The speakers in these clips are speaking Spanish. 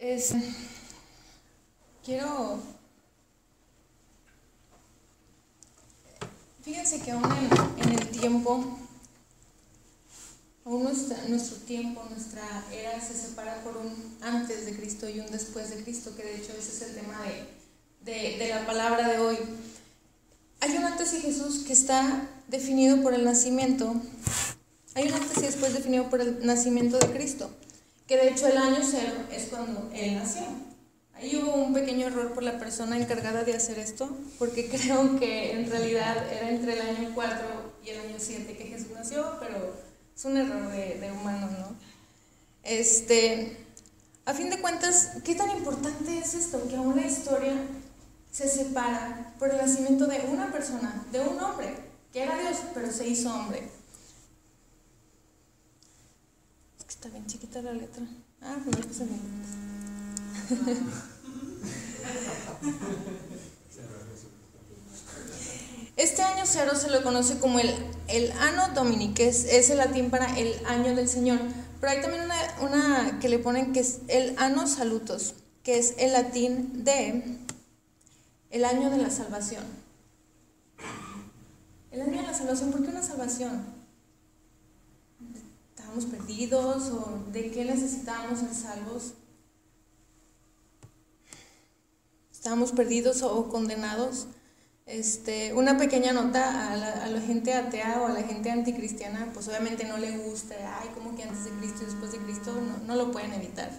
Es, quiero... Fíjense que aún en, el tiempo, aún nuestro tiempo, nuestra era se separa por un antes de Cristo y un después de Cristo, que de hecho ese es el tema de, de, de la palabra de hoy. Hay un antes y Jesús que está definido por el nacimiento, hay un antes y después definido por el nacimiento de Cristo, que de hecho el año cero es cuando Él nació. Ahí hubo un pequeño error por la persona encargada de hacer esto, porque creo que en realidad era entre el año 4 y el año 7 que Jesús nació, pero es un error de, de humano, ¿no? Este, a fin de cuentas, ¿qué tan importante es esto? Que la historia se separa por el nacimiento de una persona, de un hombre, que era Dios, pero se hizo hombre. Es que está bien chiquita la letra. Ah, no puse bien. Este año cero se lo conoce como el, el Anno Domini, que es, el latín para el año del Señor. Pero hay también una, que le ponen que es el Anno Salutos, que es el latín de el año de la salvación. El año de la salvación, ¿por qué una salvación? ¿Estábamos perdidos o de qué necesitábamos ser salvos? ¿Estábamos perdidos o condenados? Este, una pequeña nota a la, a la, gente atea o a la gente anticristiana, pues obviamente no le gusta, ay, como que antes de Cristo y después de Cristo, no, no lo pueden evitar.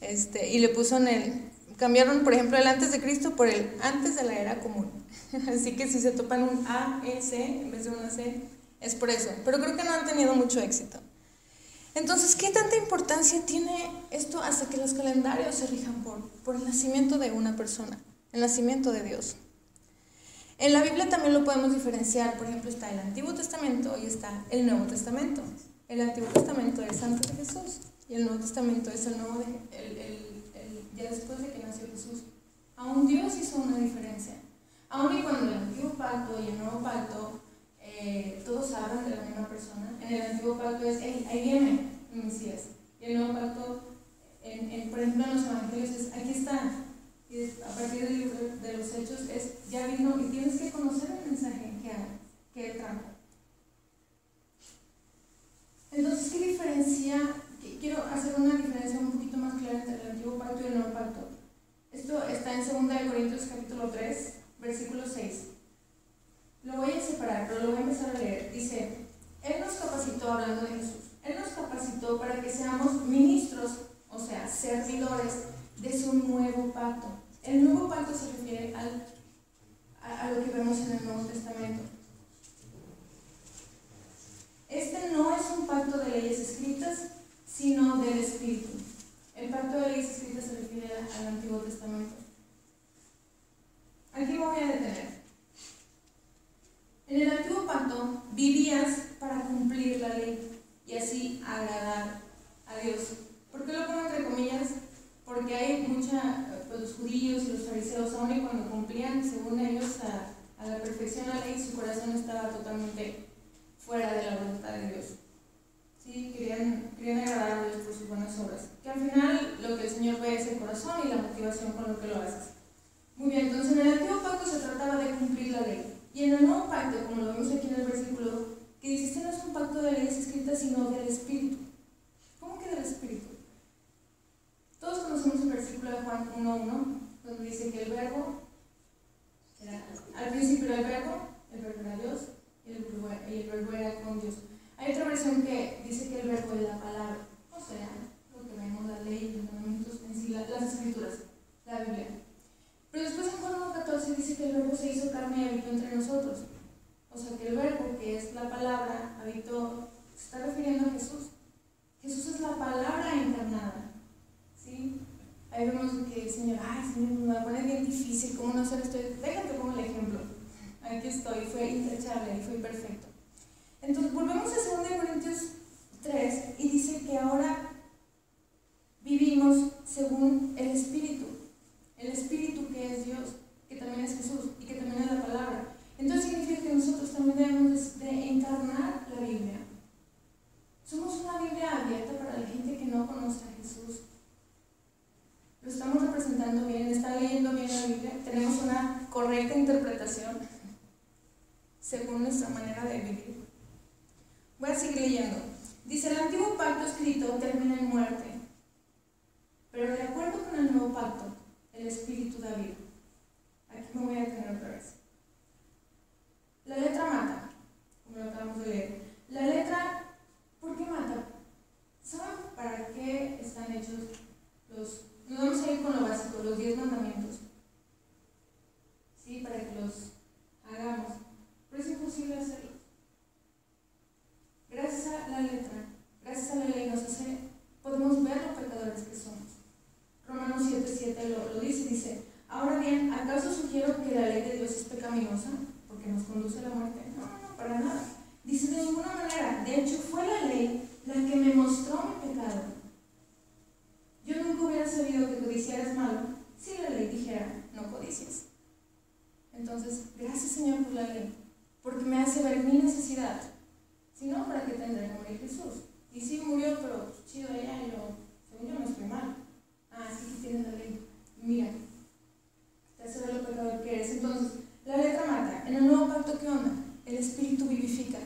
Este, y le puso en el, cambiaron por ejemplo el antes de Cristo por el antes de la era común. Así que si se topan un A, E, C en vez de una C, es por eso. Pero creo que no han tenido mucho éxito. Entonces, ¿qué tanta importancia tiene esto hasta que los calendarios se rijan por, el nacimiento de una persona, el nacimiento de Dios? En la Biblia también lo podemos diferenciar, por ejemplo, está el Antiguo Testamento y está el Nuevo Testamento. El Antiguo Testamento es antes de Jesús y el Nuevo Testamento es el nuevo de, el, el, el, ya después de que nació Jesús. Aún Dios hizo una diferencia. Aún y cuando el Antiguo Pacto y el Nuevo Pacto todos hablan de la misma persona, en el Antiguo Pacto es, hey, ahí viene el Mesías. Y el Nuevo Pacto, por ejemplo, en los Evangelios es, aquí está, y a partir de los hechos es, ya vino y tienes que conocer el mensaje que, que él trajo. Entonces, ¿qué diferencia? Quiero hacer una diferencia un poquito más clara entre el antiguo pacto y el nuevo pacto. Esto está en 2 Corintios capítulo 3, versículo 6. Lo voy a separar, pero lo voy a empezar a leer. Dice, Él nos capacitó, hablando de Jesús, Él nos capacitó para que seamos ministros, o sea, servidores de su nuevo pacto. El nuevo pacto se refiere al, a, lo que vemos en el Nuevo Testamento. Este no es un pacto de leyes escritas, sino del Espíritu. El pacto de leyes escritas se refiere al Antiguo Testamento. Aquí voy a detener. En el Antiguo Pacto vivías para cumplir la ley y así agradar a Dios. ¿Por qué lo pongo entre comillas? porque hay mucha, pues los judíos y los fariseos, aun y cuando cumplían, según ellos, a, a, la perfección la ley, su corazón estaba totalmente fuera de la voluntad de Dios. Sí, querían, querían agradar a Dios por sus buenas obras. Que al final lo que el Señor ve es el corazón y la motivación con lo que lo haces. Muy bien, entonces en el antiguo pacto se trataba de cumplir la ley. Y en el nuevo pacto, como lo vemos aquí en el versículo, que dice, este no es un pacto de leyes escritas, sino del Espíritu. ¿Cómo que del Espíritu? Todos conocemos el versículo de Juan 1.1, donde dice que el verbo, era, al principio era el verbo, el verbo era Dios, y el verbo, era con Dios. Hay otra versión que dice que el verbo es la palabra, o sea, lo que vemos, la ley, los mandamientos en sí, la, las escrituras, la Biblia. Pero después en Juan 1.14 dice que el verbo se hizo carne y habitó entre nosotros. O sea que el verbo, que es la palabra, habitó, se está refiriendo a Jesús. Jesús es la palabra encarnada. ¿sí? Ahí vemos que el Señor, ay Señor, me poner bien difícil, ¿cómo no hacer esto? Déjate pongo el ejemplo. Aquí estoy, fue intachable fue perfecto. Entonces, volvemos a 2 Corintios Entonces, la letra mata. En el nuevo pacto, ¿qué onda? El espíritu vivifica.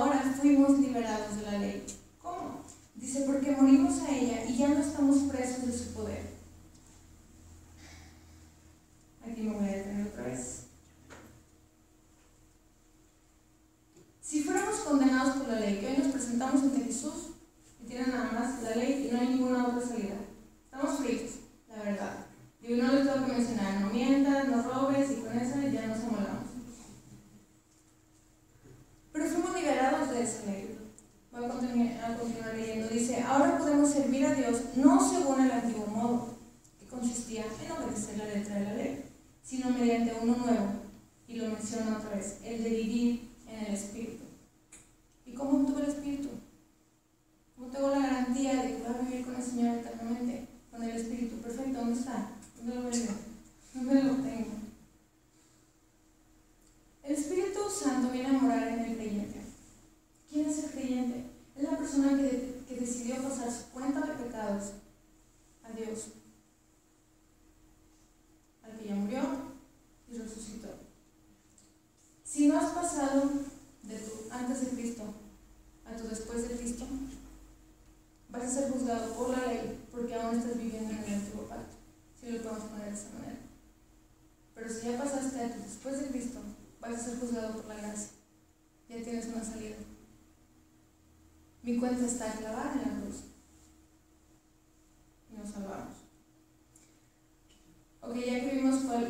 ahora fuimos liberados de la ley. ¿Cómo? Dice, porque morimos a ella y ya no estamos presos de su poder.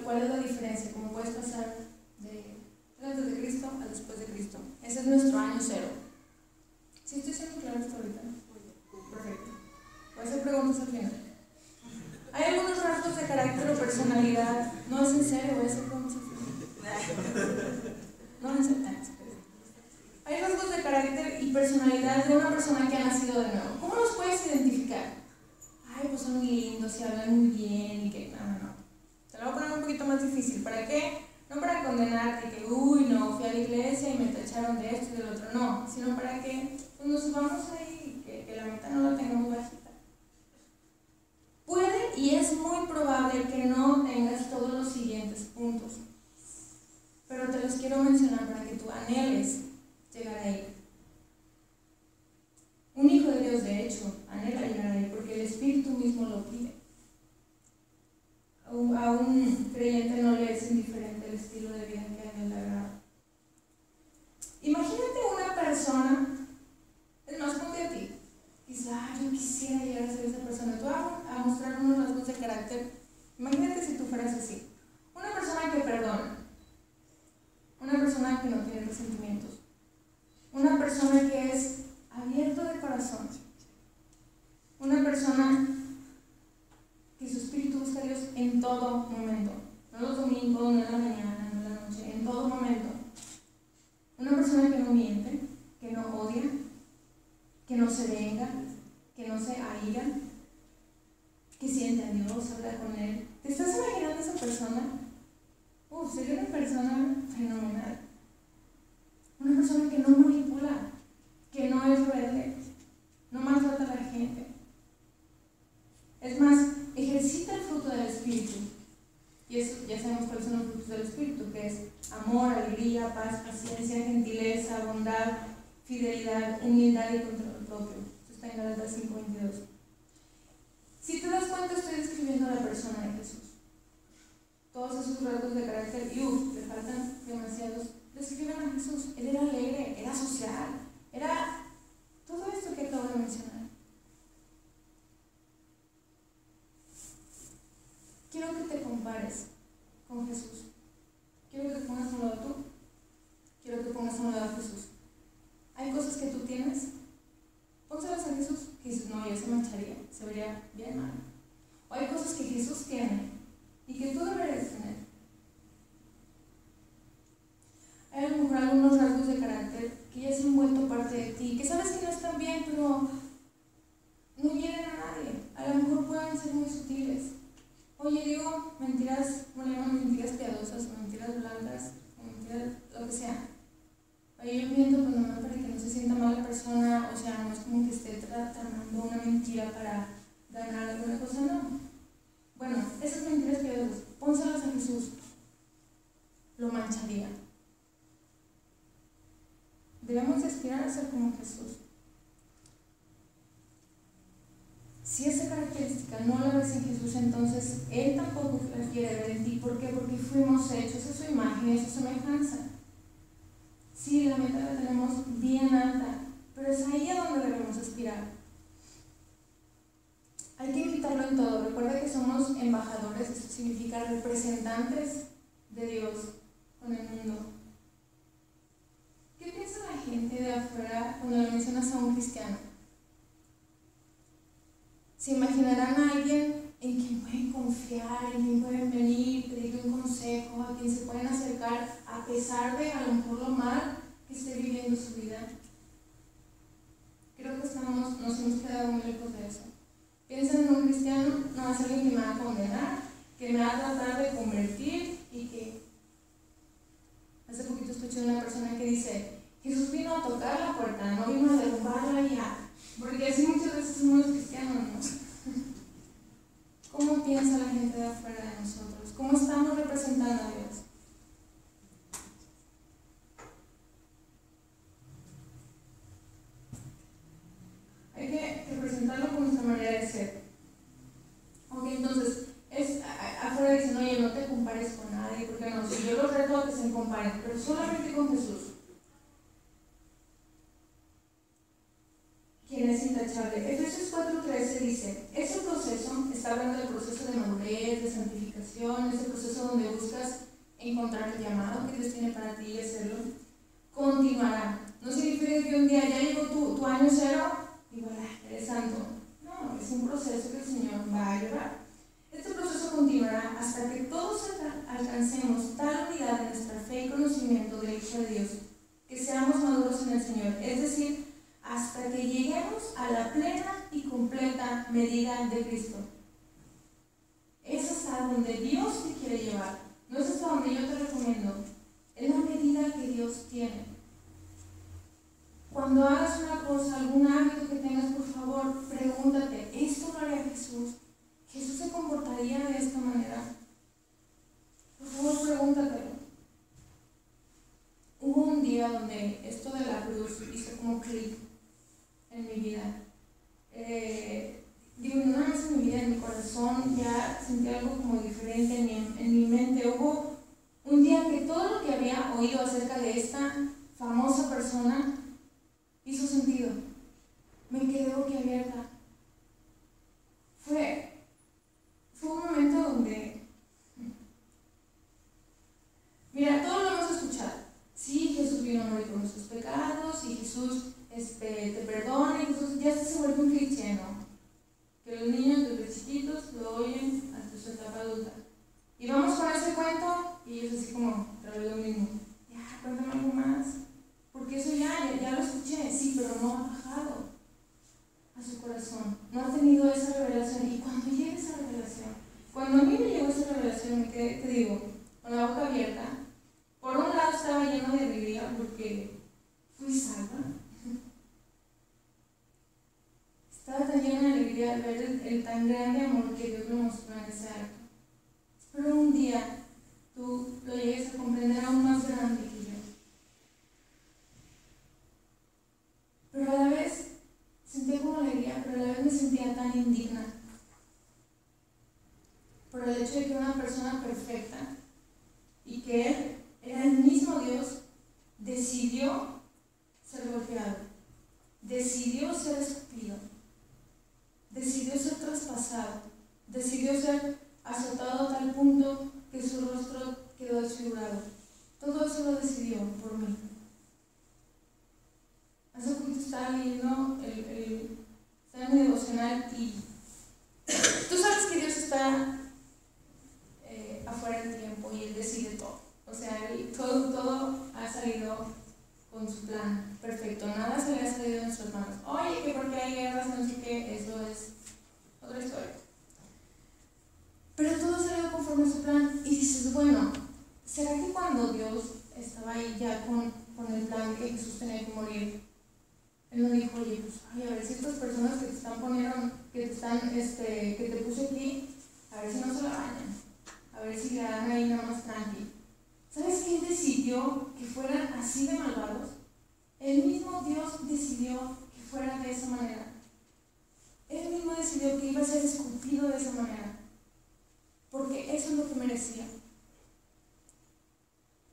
cuál es la diferencia, cómo puedes pasar de antes de Cristo a después de Cristo. Ese es nuestro año cero. ¿Sí estoy siendo claro hasta ahorita? Perfecto. Voy a hacer preguntas al final. Hay algunos rasgos de carácter o personalidad. No es en serio, voy a hacer preguntas al final. No es en. Hay rasgos de carácter y personalidad de una persona que ha nacido de nuevo. ¿Cómo los puedes identificar? Ay, pues son lindos, se hablan muy bien y que nada más difícil. ¿Para qué? No para condenarte que, uy, no, fui a la iglesia y me tacharon de esto y del otro, no, sino para que pues, nos subamos ahí, que, que la meta no la tengamos bajita. Puede y es muy probable que no tengas todos los siguientes puntos, pero te los quiero mencionar para que tú anheles llegar ahí. Un hijo de Dios, de hecho, anhela llegar ahí porque el Espíritu mismo lo pide a un creyente no le es indiferente el estilo de vida que él le agrada. Imagínate una persona, es más, ponte a ti, quizá ah, yo quisiera llegar a ser esa persona, tú vas a mostrar unos rasgos de carácter. Imagínate si tú fueras así, una persona que perdona, una persona que no tiene resentimientos, una persona que es abierto de corazón, una persona que su espíritu busca a Dios en todo momento. No los domingos, no en la mañana, no en la noche, en todo momento. Una persona que no miente, que no odia, que no se venga, que no se aira, que siente a Dios, habla con Él. ¿Te estás imaginando esa persona? Uf, sería una persona fenomenal. Una persona que no manipula, que no es rebelde, no maltrata a la gente. Es más, ejercita el fruto del Espíritu. Y eso ya sabemos cuáles son los frutos del Espíritu, que es amor, alegría, paz, paciencia, gentileza, bondad, fidelidad, humildad y control propio. Esto está en Galatas 5.22. Si te das cuenta, estoy describiendo a la persona de Jesús. Todos esos rasgos de carácter, y uff, le faltan demasiados, describen a Jesús. Él era alegre, era social, era todo esto que acabo de mencionar. quiero que te compares con Jesús. Quiero que te pongas a un lado tú. Quiero que te pongas a un lado a Jesús. Hay cosas que tú tienes. Pónselas a Jesús que dices, no, ya se mancharía, se vería bien mal. O hay cosas que Jesús tiene y que tú deberías tener. Hay a lo mejor algunos rasgos de carácter que ya se han vuelto parte de ti, que sabes que no están bien, pero no hieren a nadie. A lo mejor pueden ser muy sutiles. Oye, digo mentiras, bueno, mentiras piadosas, mentiras blancas, mentiras, lo que sea. Oye, yo miento pues nomás para que no se sienta mal la persona, o sea, no es como que esté tratando una mentira para ganar alguna cosa, no. Bueno, esas mentiras piadosas, pónselas a Jesús, Debemos aspirar a ser como Jesús. Si esa característica no la ves en Jesús, entonces Él tampoco la quiere ver en ti. ¿Por qué? Porque fuimos hechos a su imagen y a su semejanza. Sí, la meta la tenemos bien alta, pero es ahí a donde debemos aspirar. Hay que invitarlo en todo. Recuerda que somos embajadores, esto significa representantes de Dios con el mundo. ¿Qué piensa la gente de afuera cuando le mencionas a un cristiano? se imaginarán a alguien en quien pueden confiar, en quien pueden venir, pedirle un consejo, a quien se pueden acercar a pesar de a lo mejor lo mal que esté viviendo su vida. Creo que estamos, nos hemos quedado muy lejos de eso. Piensa en un cristiano, no es alguien que me va a condenar, que me va a tratar de convertir y que... Hace poquito escuché una persona que dice, Jesús vino a tocar la puerta, no vino a derrumbarla y a porque así muchas veces somos cristianos, ¿no? ¿Cómo piensa la gente de afuera de nosotros? ¿Cómo estamos representando a Dios? Hay que representarlo con nuestra manera de ser. Ok, entonces, es, afuera dicen, oye, no te compares con nadie, porque no, si yo los reto a que se comparen, pero solamente con Jesús. quien es intachable. Efesios 4:13 dice, ese proceso, está hablando del proceso de madurez, de santificación, ese proceso donde buscas encontrar el llamado que Dios tiene para ti y hacerlo, continuará. No significa que un día ya llegó tu, tu año cero y voilà, eres santo. No, es un proceso que el Señor va a llevar. Este proceso continuará hasta que todos alcancemos tal unidad en nuestra fe y conocimiento del Hijo de Dios, que seamos maduros en el Señor, es decir, hasta que lleguemos a la plena y completa medida de Cristo. Es hasta donde Dios te quiere llevar. no es hasta donde yo te recomiendo, es la medida que Dios tiene. Cuando hagas una cosa, algún hábito que tengas, por favor, pregúntate, ¿esto lo haría Jesús? ¿Jesús se comportaría de esta manera? Por favor, pregúntatelo. Hubo un día donde esto de la cruz hizo como clic en mi vida. Eh, digo, no más en mi vida, en mi corazón, ya sentí algo como diferente en mi, en mi mente. Hubo un día que todo lo que había oído acerca de esta famosa persona hizo sentido. Me quedé boquiabierta. Fue, fue un momento donde, mira, todo lo hemos escuchado. Sí, Jesús vino a morir por nuestros pecados y Jesús este, te perdona y Jesús ya se vuelve un cliché, ¿no? Que los niños desde chiquitos lo oyen hasta su etapa adulta. Y vamos con ese cuento y ellos así como, otra vez lo mismo. Ya, cuéntame algo más. Porque eso ya, ya, lo escuché, sí, pero no ha bajado a su corazón. No ha tenido esa revelación. Y cuando llegue esa revelación, cuando a mí me llegó esa revelación, me quedé, te digo, con la boca abierta. Por un lado estaba lleno de alegría porque fui salva. Estaba tan lleno de alegría al ver el, el tan grande amor que Dios me mostró en ese acto. Espero un día tú lo llegues a comprender aún más grande que yo. Pero a la vez sentía como alegría, pero a la vez me sentía tan indigna por el hecho de que una persona perfecta y que Él era el mismo Dios, decidió ser golpeado, decidió ser escupido, decidió ser traspasado, decidió ser azotado a tal punto que su rostro quedó desfigurado. Todo eso lo decidió por mí. Hace poquito estaba leyendo el, el, estaba en mi devocional y tú sabes que Dios está eh, afuera del tiempo y Él decide todo. O sea, él, todo, todo ha salido con su plan perfecto. Nada se le ha salido de nuestras manos. Oye, que porque hay guerras, no sé qué, eso es otra historia. Pero todo ha salido conforme a su plan y dices, bueno, ¿será que cuando Dios estaba ahí ya con, con el plan que Jesús tenía que morir, Él no dijo, oye, pues, ay, a ver si estas personas que te están poniendo, que te están, este, que te puse aquí, a ver si no se la bañan, a ver si le dan ahí nada más tranqui. ¿Sabes quién decidió que fueran así de malvados? El mismo Dios decidió que fuera de esa manera. Él mismo decidió que iba a ser esculpido de esa manera. Porque eso es lo que merecía.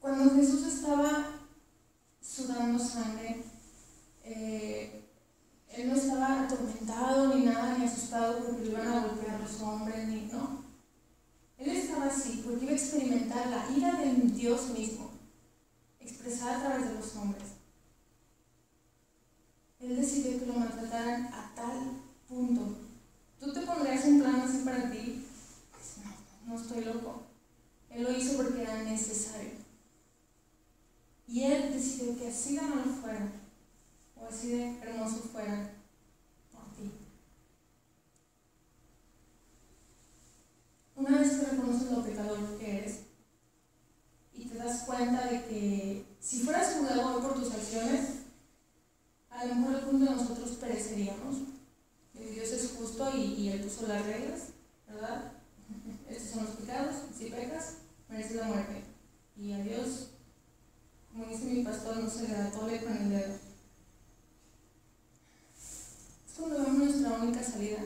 Cuando Jesús estaba sudando sangre, eh, él no estaba atormentado ni nada, ni asustado porque le iban a golpear los hombres, ni no. Él estaba así porque iba a experimentar la ira del Dios mismo, expresada a través de los hombres. Él decidió que lo maltrataran a tal punto. ¿Tú te pondrías un plan así para ti? Pues no, no estoy loco. Él lo hizo porque era necesario. Y él decidió que así de malo fuera, o así de hermoso fuera, por ti. Una vez que reconoces lo pecador que eres y te das cuenta de que si fueras juzgado por tus acciones, a lo mejor algunos de nosotros pereceríamos. Dios es justo y, y, Él puso las reglas, ¿verdad? Estos son los pecados, si pecas, mereces la muerte. Y a Dios, como dice mi pastor, no se le da tole con el dedo. Es cuando vemos nuestra única salida.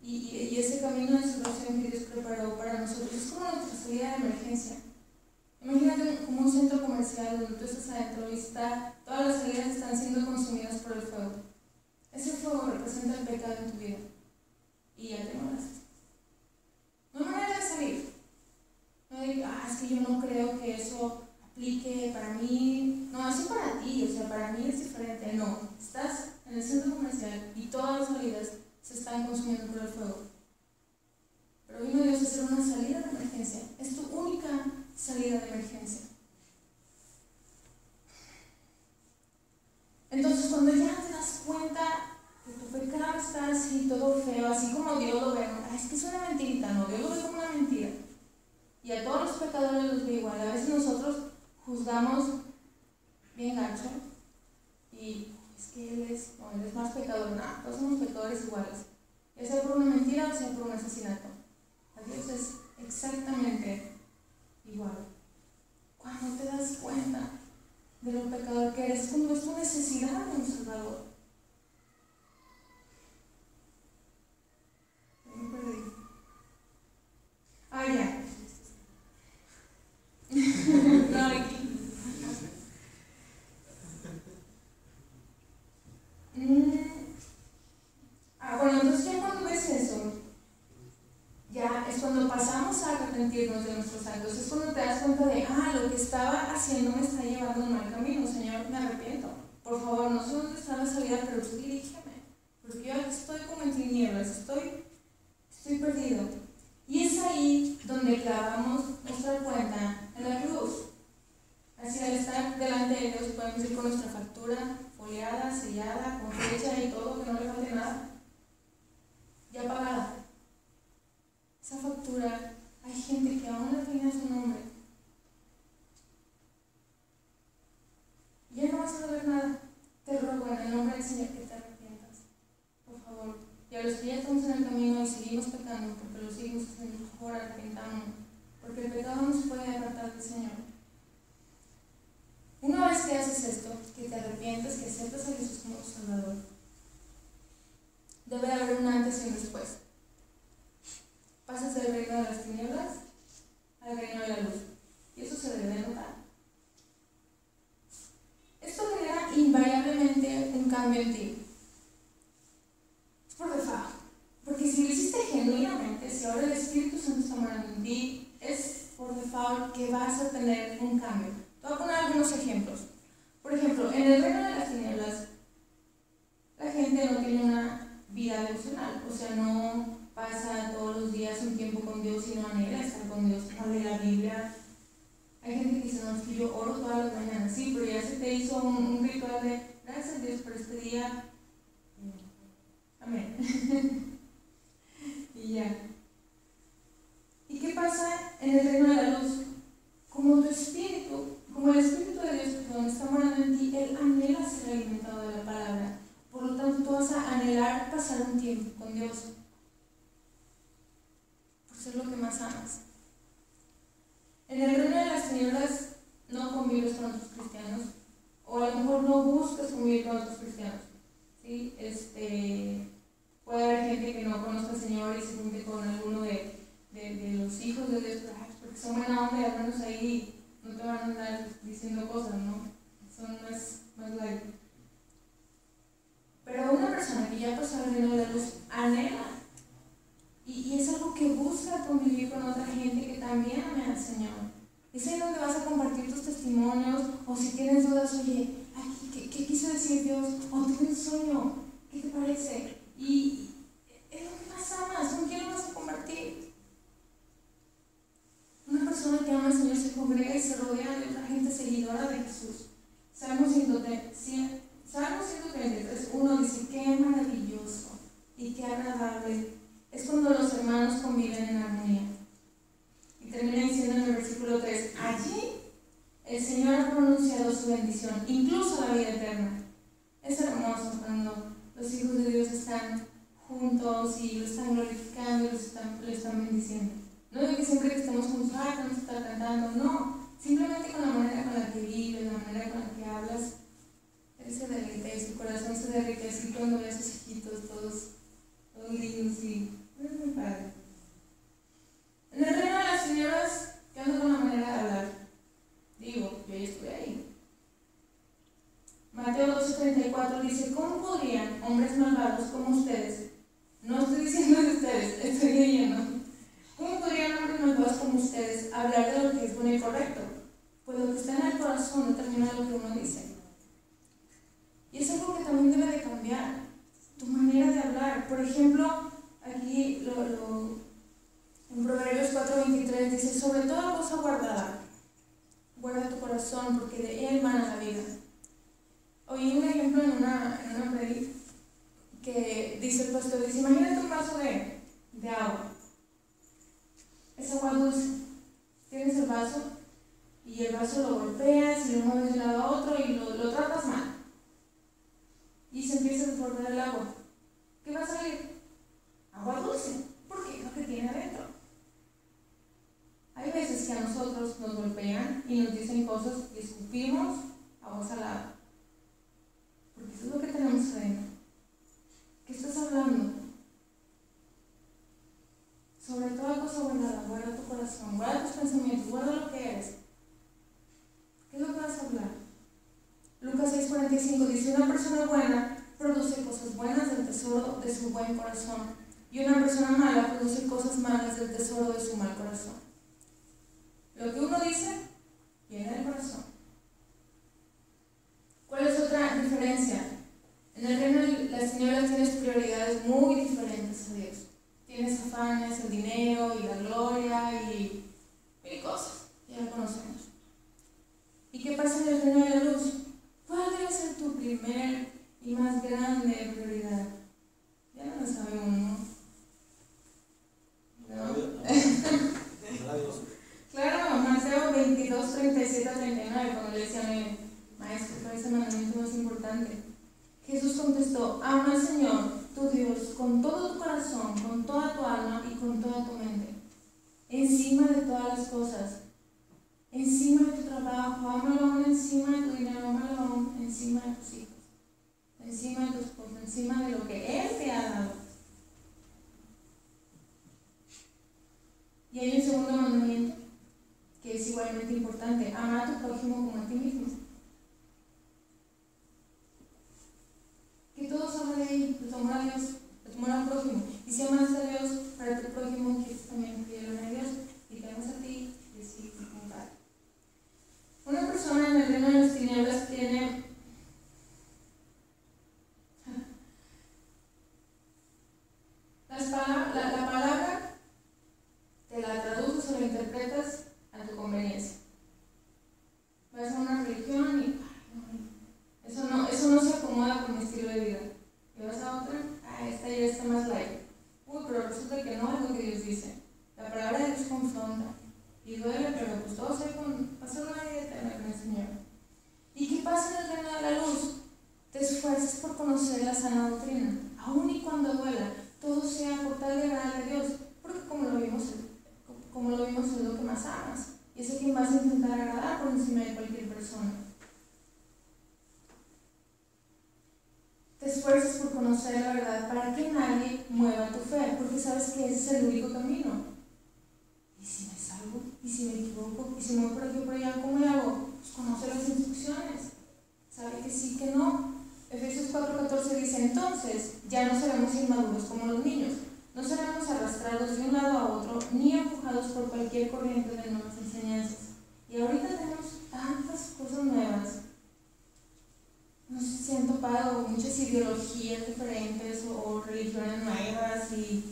Y, y, ese camino de salvación que Dios preparó para nosotros es como nuestra salida de emergencia. Imagínate como un centro comercial donde tú estás adentro y está, todas las salidas están siendo consumidas por el fuego. Ese fuego representa el pecado en tu vida. Y ya te moras. No hay manera de salir. No digas, ah, es que yo no creo que eso aplique para mí. No, eso es para ti, o sea, para mí es diferente. No, estás en el centro comercial y todas las salidas se están consumiendo por el fuego. Pero vino Dios a hacer una salida de emergencia. Es tu única salida de emergencia. Entonces, cuando ya te das cuenta que tu pecado está así, todo feo, así como Dios lo ve, es que es una mentirita, no, Dios lo ve como una mentira. Y a todos los pecadores los ve igual. A veces nosotros juzgamos bien gacho y es que él es, no, él es más pecador. No, todos somos pecadores iguales. Ya sea por una mentira o sea por un asesinato. A Dios es exactamente igual. Cuando te das cuenta de lo pecador que eres, cuando es tu necesidad de un Salvador. Ah, ya. Mm. Ah, bueno, entonces ya cuando ves eso, ya es cuando pasamos a arrepentirnos de nuestros actos, es cuando te das cuenta de, ah, lo que estaba haciendo me está llevando a un mal camino, Señor, me arrepiento. Por favor, no sé dónde está la salida, pero tú dirígeme, porque yo estoy como en tinieblas, estoy, estoy perdido. Y es ahí donde clavamos nuestra cuenta en la cruz. Así al estar delante de Dios podemos ir con nuestra factura foliada, sellada, con fecha y todo, que no le falte nada, ya pagada. Esa factura, hay gente que aún no tiene su nombre. Ya no vas a saber nada. Te ruego en el nombre del Señor que te arrepientas. Por favor. Y a los que ya estamos en el camino y seguimos pecando, porque lo seguimos haciendo, favor, arrepentamos. Porque el pecado no se puede apartar del Señor. Una vez que haces esto, que te arrepientes, que aceptas a Jesús como tu Salvador, debe haber un antes y un después pasas del reino de las tinieblas al reino de la luz. Y eso se debe notar. Esto genera invariablemente un cambio en ti. Por default. Porque si lo hiciste genuinamente, si ahora el Espíritu Santo está morando en ti, es por default que vas a tener un cambio. Te voy a poner algunos ejemplos. Por ejemplo, en el reino de las tinieblas, la gente no tiene una vida devocional, o sea, no pasa todos los días un tiempo con Dios y no anhela estar con Dios, no lee la Biblia. Hay gente que dice, no, es que yo oro todas las mañanas, sí, pero ya se te hizo un, un ritual de gracias a Dios por este día. Amén. y ya. ¿Y qué pasa en el reino de la luz? Como tu espíritu, como el espíritu de Dios donde está morando en ti, Él anhela ser alimentado de la palabra. Por lo tanto, tú vas a anhelar pasar un tiempo con Dios es lo que más amas. En el reino de las tinieblas no convives con otros cristianos, o a lo mejor no buscas convivir con otros cristianos. ¿sí? Este, puede haber gente que no conozca al Señor y se junte con alguno de, de, de los hijos de Dios, porque son buena onda y al menos ahí no te van a andar diciendo cosas, ¿no? Son más, más light. Pero una persona que ya pasó el reino de la luz anhela y, es algo que busca convivir con otra gente que también ame al Señor. Es ahí donde vas a compartir tus testimonios o si tienes dudas, oye, ¿qué, qué quiso decir Dios? O tuve un sueño, ¿qué te parece? Y es lo que más amas, ¿con quién lo vas a compartir? Una persona que ama al Señor se congrega y se rodea de otra gente seguidora de Jesús. Salmo 133, uno dice, qué maravilloso y qué agradable es cuando los hermanos conviven en armonía. Y termina diciendo en el versículo 3, allí el Señor ha pronunciado su bendición, incluso la vida eterna. Es hermoso cuando los hijos de Dios están juntos y lo están glorificando y lo están, lo están bendiciendo. No digo que siempre que estemos juntos, ah, tenemos que estar cantando, no. Simplemente con la manera con la que vives, la manera con la que hablas, Él se deleita y su corazón se derrite así cuando ve a sus hijitos todos, todos lindos y es muy padre. En el reino de las señoras, ¿qué onda con la manera de hablar? Digo, yo ya estuve ahí. Mateo 12:34 dice, ¿cómo podrían hombres malvados como ustedes, no estoy diciendo de ustedes, estoy leyendo, ¿cómo podrían hombres malvados como ustedes hablar de lo que es bueno y correcto? Pues lo que está en el corazón determina lo que uno dice. Y es algo que también debe de cambiar, tu manera de hablar. Por ejemplo, aquí lo, lo, en Proverbios 4:23 dice, sobre toda cosa guardada, guarda tu corazón porque de él mana la vida. Oí un ejemplo en una, en una que dice el pastor, dice, imagínate un vaso de, de agua. Es agua dulce. tienes el vaso y el vaso lo golpeas y lo mueves de un lado a otro y lo, lo tratas mal. Y se empieza a desbordar el agua. ¿Qué va a salir? Agua dulce. ¿Por qué? Lo que tiene adentro. Hay veces que a nosotros nos golpean y nos dicen cosas y escupimos agua salada. Porque eso es lo que tenemos adentro. ¿Qué estás hablando? Sobre toda cosa guardada, guarda tu corazón, guarda tus pensamientos, guarda lo que eres. ¿Qué es lo que vas a hablar? Lucas 6:45 dice, una persona buena produce cosas buenas del tesoro de su buen corazón y una persona mala produce cosas malas del tesoro de su mal corazón. Lo que uno dice viene del corazón. ¿Cuál diferencia? En el reino de las tinieblas tienes prioridades muy diferentes a Dios. Tienes afanes, el dinero y la gloria y mil cosas. Ya lo conocemos. ¿Y qué pasa en el reino de la luz? ¿Cuál debe ser tu primer y más grande prioridad? Ya no lo sabemos, ¿no? claro, Mateo 22, 37 39, cuando le decía a mi maestro, ¿cuál es el mandamiento más importante? Jesús contestó, ama al Señor, tu Dios, con todo tu corazón, con toda tu alma y con toda tu mente. Encima de todas las cosas. Encima de tu trabajo, ámalo encima de tu dinero, ámalo encima de tus hijos. Encima de tu esposo, encima de lo que Él te ha dado. Y hay un segundo mandamiento que es igualmente importante. Ama a tu prójimo como a ti mismo. que todos hablan de ahí, de tu amor a Dios, de tu amor al prójimo. Y si amas a Dios para tu prójimo, quieres también pedirle a Dios y te amas a ti y así como Padre. Una persona en el reino de las tinieblas tiene Las la, la palabra te la traduces o la interpretas a tu conveniencia. Vas a una religión y eso no, eso no se acomoda con mi estilo de vida. Y vas a otra, ah, esta ya está más light. Uy, pero resulta que no es lo que Dios dice. La palabra de Y duele, pero pues todo se con pasar una vida eterna con el Señor. ¿Y qué pasa en el reino de la luz? Te esfuerzas por conocer la sana doctrina, aun y cuando duela, todo sea por tal de agradar a Dios, porque como lo vimos, como lo vimos es lo que más amas, y es a quien vas a intentar agradar por encima de cualquier persona. te esfuerzas por conocer la verdad para que nadie mueva tu fe, porque sabes que ese es el único camino. ¿Y si me salgo? ¿Y si me equivoco? ¿Y si me voy por aquí o por allá? ¿Cómo hago? Pues conoce las instrucciones. Sabe que sí, que no. Efesios 4:14 dice, entonces ya no seremos inmaduros como los niños. No seremos arrastrados de un lado a otro, ni empujados por cualquier corriente de nuevas enseñanzas. Y ahorita tenemos tantas cosas nuevas no sé si han topado muchas ideologías diferentes o, religiones nuevas y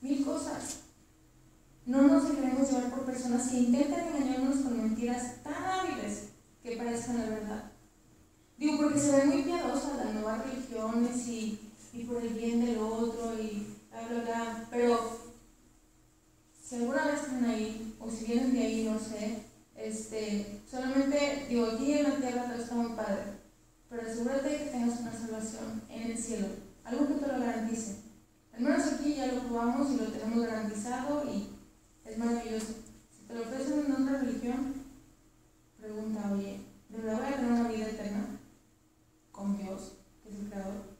mil cosas. No nos dejaremos llevar por personas que intentan engañarnos con mentiras tan hábiles que parezcan la verdad. Digo, porque se ven muy piadosas las nuevas religiones y, y por el bien del otro y bla, bla, bla. Pero si alguna vez están ahí, o si vienen de ahí, no sé, este, solamente, digo, aquí en la tierra todo está muy padre pero asegúrate que tengas una salvación en el cielo, algo que te lo garantice. Al menos aquí ya lo probamos y lo tenemos garantizado y es maravilloso. Si te lo ofrecen en otra religión, pregunta, oye, ¿de verdad voy a tener una vida eterna con Dios, que es el Creador?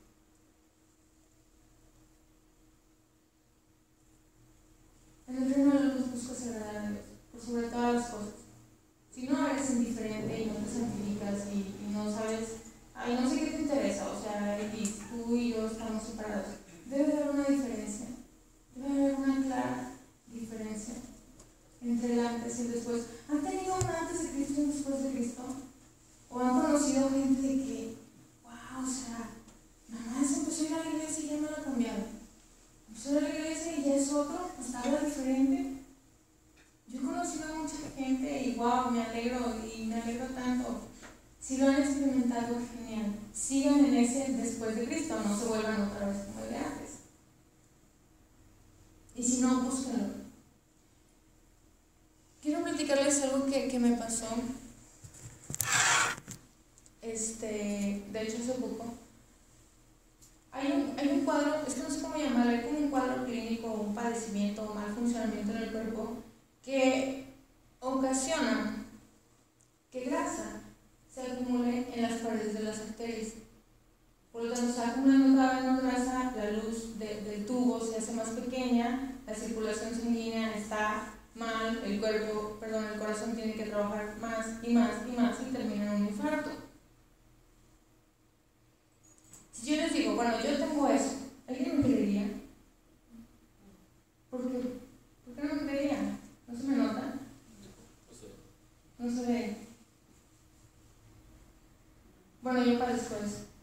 Não sei. Bueno, yo parezco eso.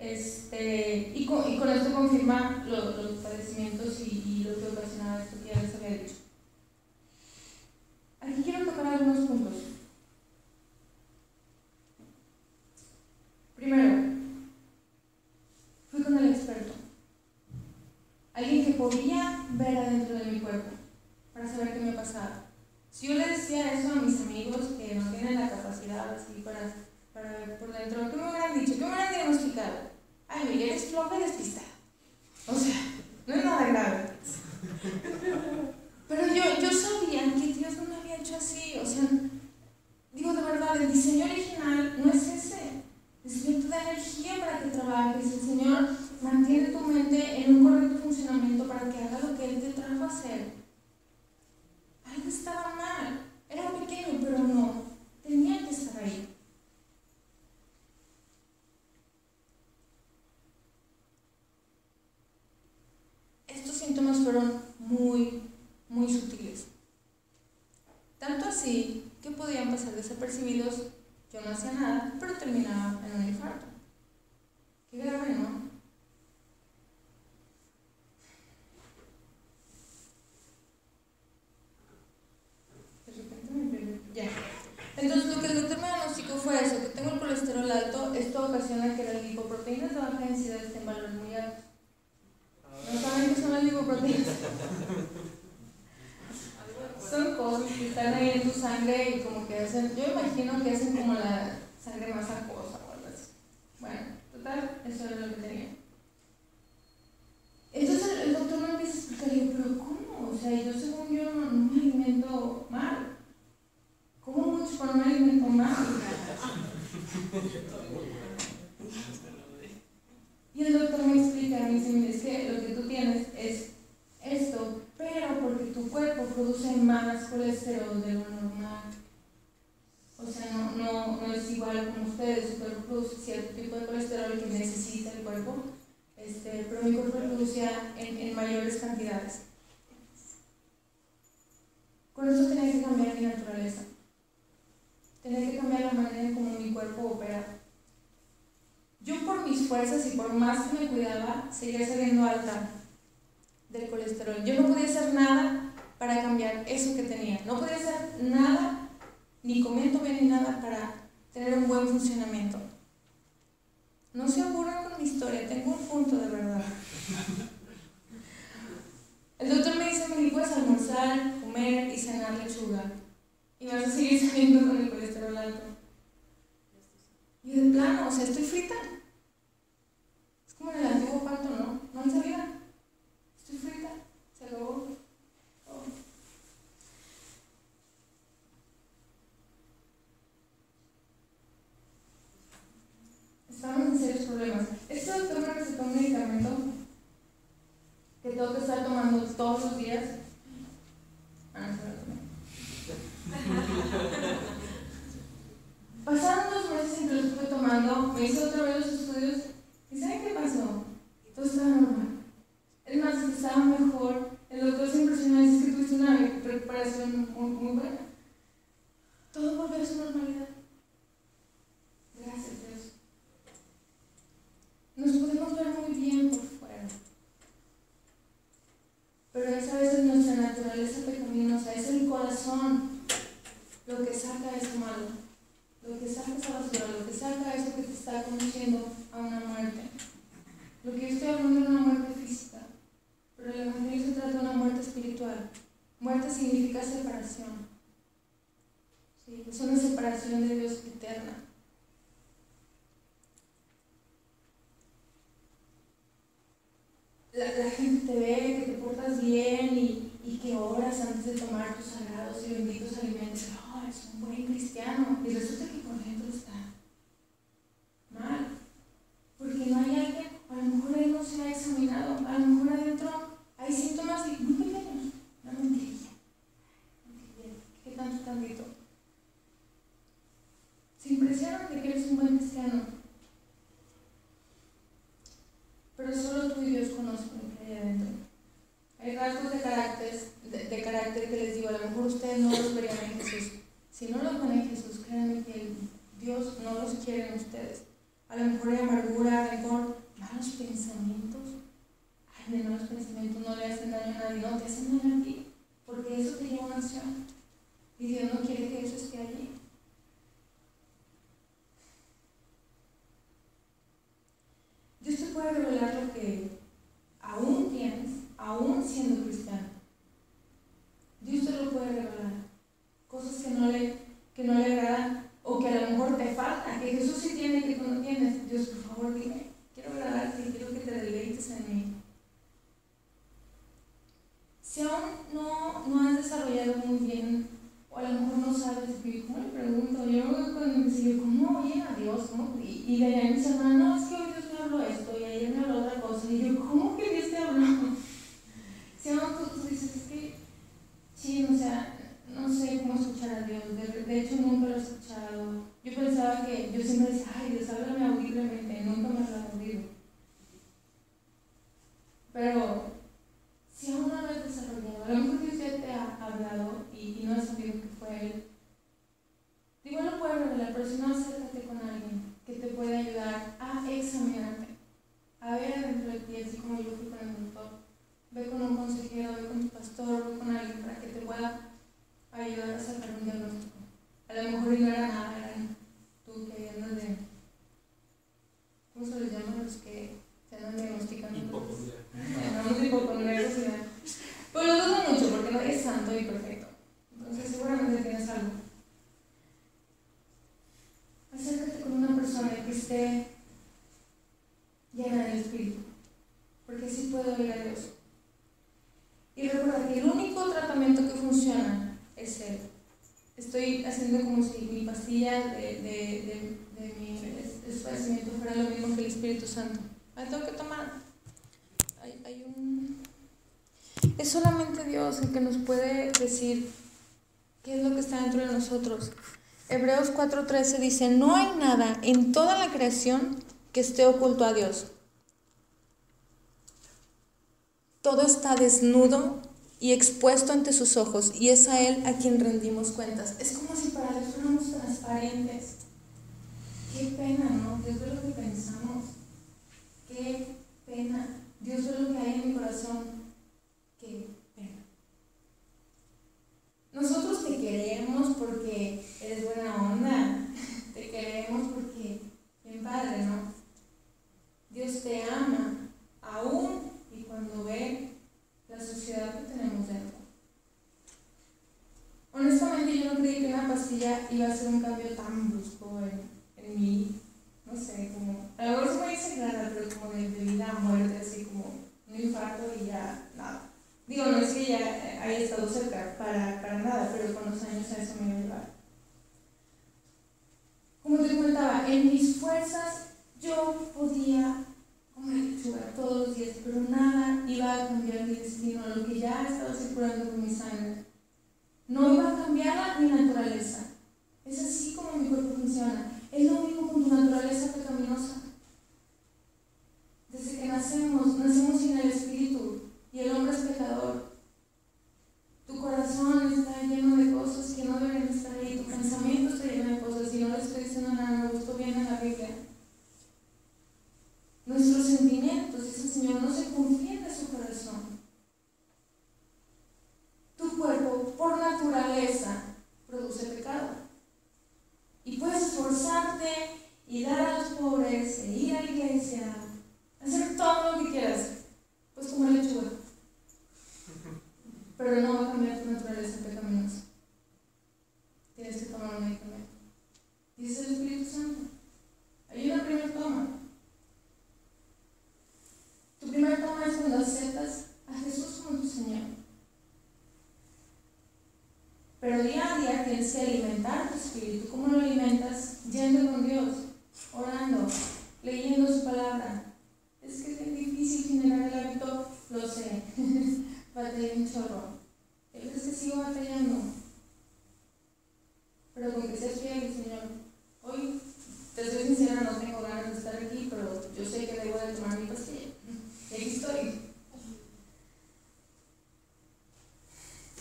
Este, y, con, y con esto confirma los, los padecimientos y, y, lo que ocasionaba esto que ya les había dicho. están ahí en tu sangre y como que hacen, yo imagino que hacen como la sangre más acuosa o algo así. Bueno, total, eso es lo que tenía. Entonces el doctor me dice, pero ¿cómo? O sea, yo soy en, mayores cantidades. Con eso tenía que cambiar mi naturaleza. Tenía que cambiar la manera en cómo mi cuerpo opera. Yo por mis fuerzas y por más que me cuidaba, seguía saliendo alta del colesterol. Yo no podía hacer nada para cambiar eso que tenía. No podía hacer nada, ni comiendo bien ni nada, para tener un buen funcionamiento. No se aburran con mi historia, tengo un punto de verdad. El doctor me dice, que Meli, puedes almorzar, comer y cenar lechuga. Y vas a seguir saliendo con el colesterol alto. Y de plano, o sea, estoy frita. Es como en el antiguo pacto, ¿no? No han sabido. Estoy frita. Se acabó. Oh. Estamos en serios problemas. Este doctor Si no los dan en Jesús, créanme que Dios no los quiere en ustedes. A lo mejor hay amargura, rencor, malos pensamientos. Ay, de malos pensamientos no le hacen daño a nadie, no te hacen daño a ti. Porque eso te lleva a acción. Y Dios no quiere que eso esté allí. 4:13 dice, no hay nada en toda la creación que esté oculto a Dios. Todo está desnudo y expuesto ante sus ojos y es a Él a quien rendimos cuentas. Es como si para Dios fuéramos transparentes. Qué pena, ¿no? Dios ve lo que pensamos. Qué pena. Dios ve lo que hay en mi corazón. Qué nosotros te queremos porque eres buena onda, te queremos porque, bien padre, ¿no? Dios te ama, aún y cuando ve la sociedad que tenemos dentro. Honestamente yo no creí que una pastilla iba a ser un cambio tan brusco en, en mí, no sé, como, a lo mejor se es muy exagerada, pero como de, de vida a muerte, así como un infarto y ya Digo, no es que ya haya estado cerca, para, para nada, pero con los años a eso me iba a llevar. Como te comentaba, en mis fuerzas yo podía comer todos los días, pero nada iba a cambiar mi destino, lo que ya estaba circulando con mi sangre. No iba a cambiar mi naturaleza. Es así como mi cuerpo funciona. Es lo mismo con tu naturaleza pecaminosa. Desde que nacemos, nacemos sin el Espíritu y el hombre es pecador. Tu corazón está lleno de cosas que no deben estar ahí, tu pensamiento está lleno de cosas y no le estoy diciendo nada, me gustó bien en la Biblia. Nuestros sentimientos, dice el Señor, no se confíen de su corazón. Tu cuerpo, por naturaleza, produce pecado. Y puedes esforzarte y dar a los pobres, e ir a la iglesia, hacer todo lo que quieras, pues como lechuga. Pero no va a cambiar tu naturaleza pecaminosa. Tienes que tomar un medicamento. Dice el Espíritu Santo. Hay una primera toma. Tu primera toma es cuando aceptas a Jesús como tu Señor. Pero día a día tienes que alimentar tu espíritu. ¿Cómo lo alimentas? Yendo con Dios, orando, leyendo su palabra. Es que es difícil generar el hábito, lo sé. Batallé un chorro. Es que sigo batallando. Pero con que seas fiel, Señor. Hoy, te soy sincera, no tengo ganas de estar aquí, pero yo sé que debo de tomar mi pastilla. Y aquí estoy.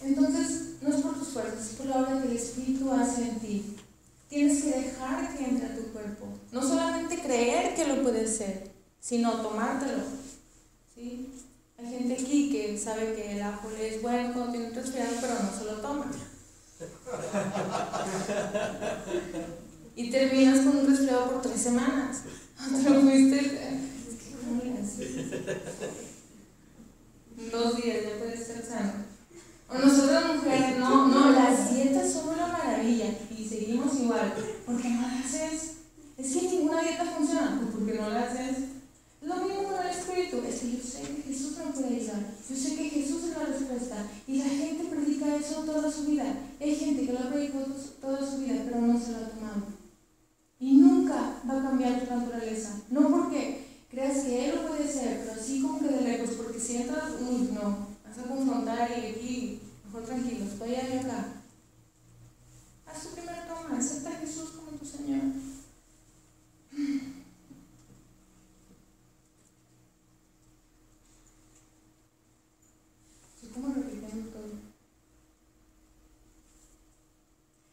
Entonces, no es por tus fuerzas, es por la que el Espíritu hace en ti. Tienes que dejar que entre a tu cuerpo. No solamente creer que lo puedes ser, sino tomártelo. ¿Sí? Hay gente aquí que sabe que el ajo es bueno cuando tiene resfriado, pero no se lo toma. y terminas con un resfriado por tres semanas. Te fuiste. Es que, ¿cómo le haces? Dos días ya puedes estar sano. O nosotras mujeres, no, no, las dietas son una maravilla y seguimos igual. ¿Por qué no las haces? Es que ninguna dieta funciona. Pues porque no la haces. Lo mismo con el espíritu, es que yo sé que Jesús me puede ayudar, yo sé que Jesús es la respuesta y la gente predica eso toda su vida. Hay gente que lo ha predicado toda su vida, pero no se lo ha tomado. Y nunca va a cambiar tu naturaleza, no porque creas que Él lo puede hacer, pero así como que de lejos, porque si entras, uy, no, confrontar y aquí, mejor tranquilo, estoy ahí acá. Haz tu primera toma, acepta a Jesús como tu Señor. como repitiendo todo.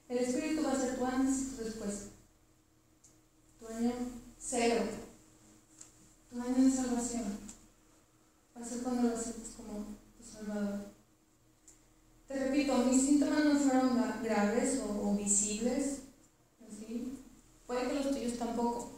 El Espíritu va a ser tu antes y tu después. Tu año cero. Tu año de salvación. Va a ser cuando lo aceptes como Te repito, mis síntomas no fueron graves o, o visibles. ¿sí? Puede que los tuyos tampoco.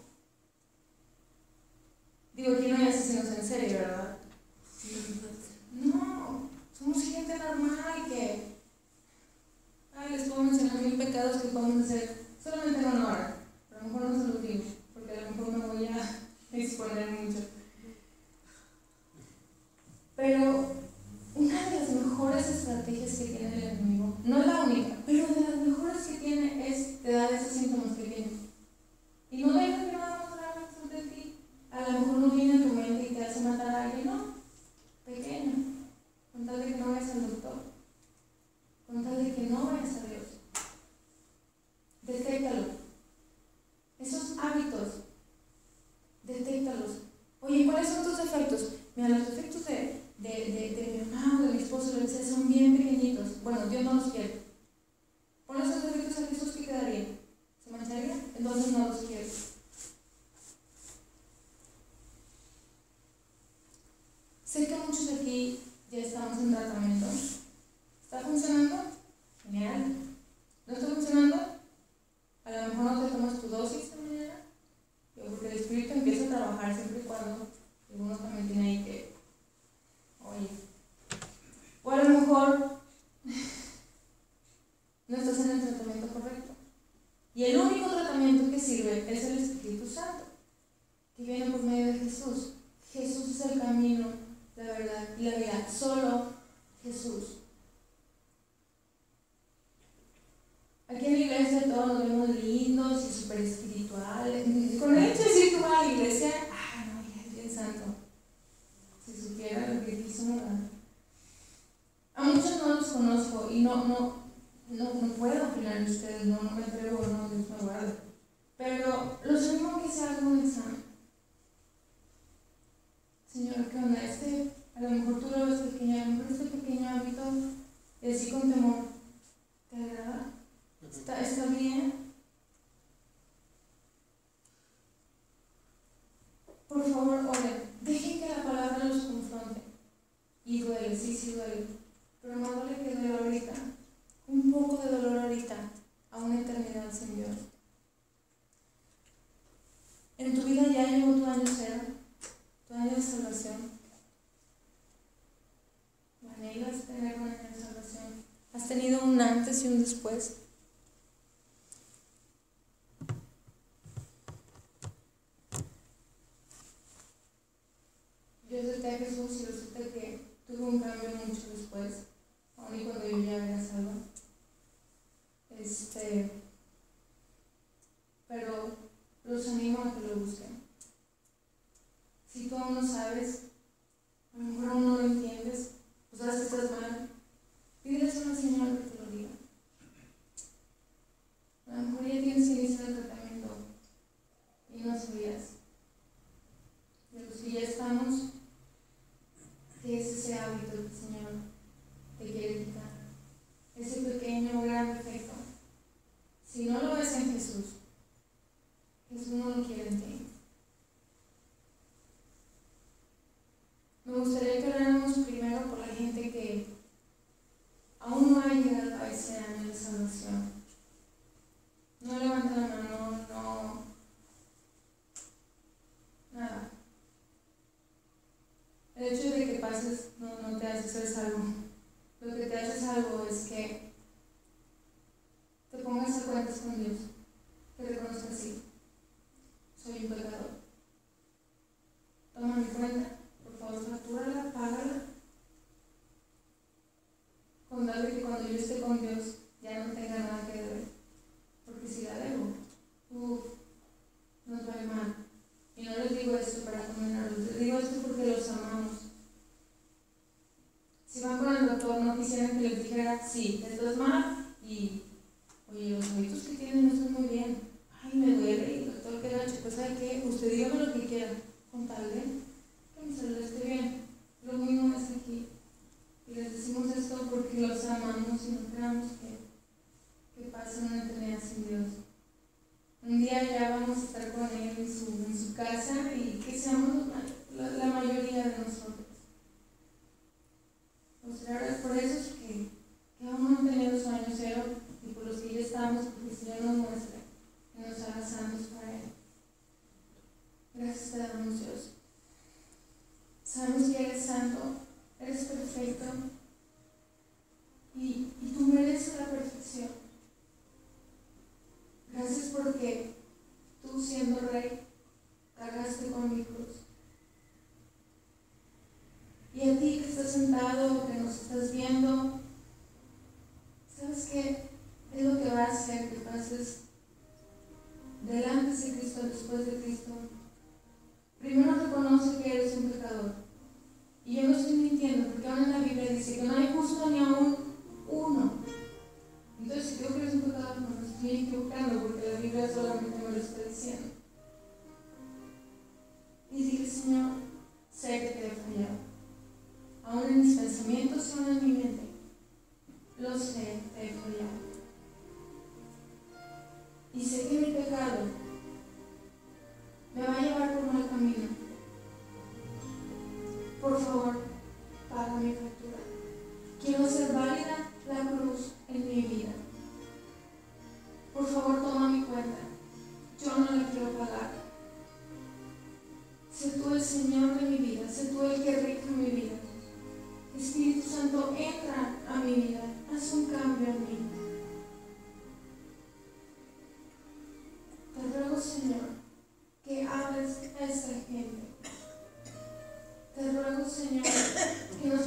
los años cero y por los que ya estamos, porque el Señor nos muestra Señor, que nos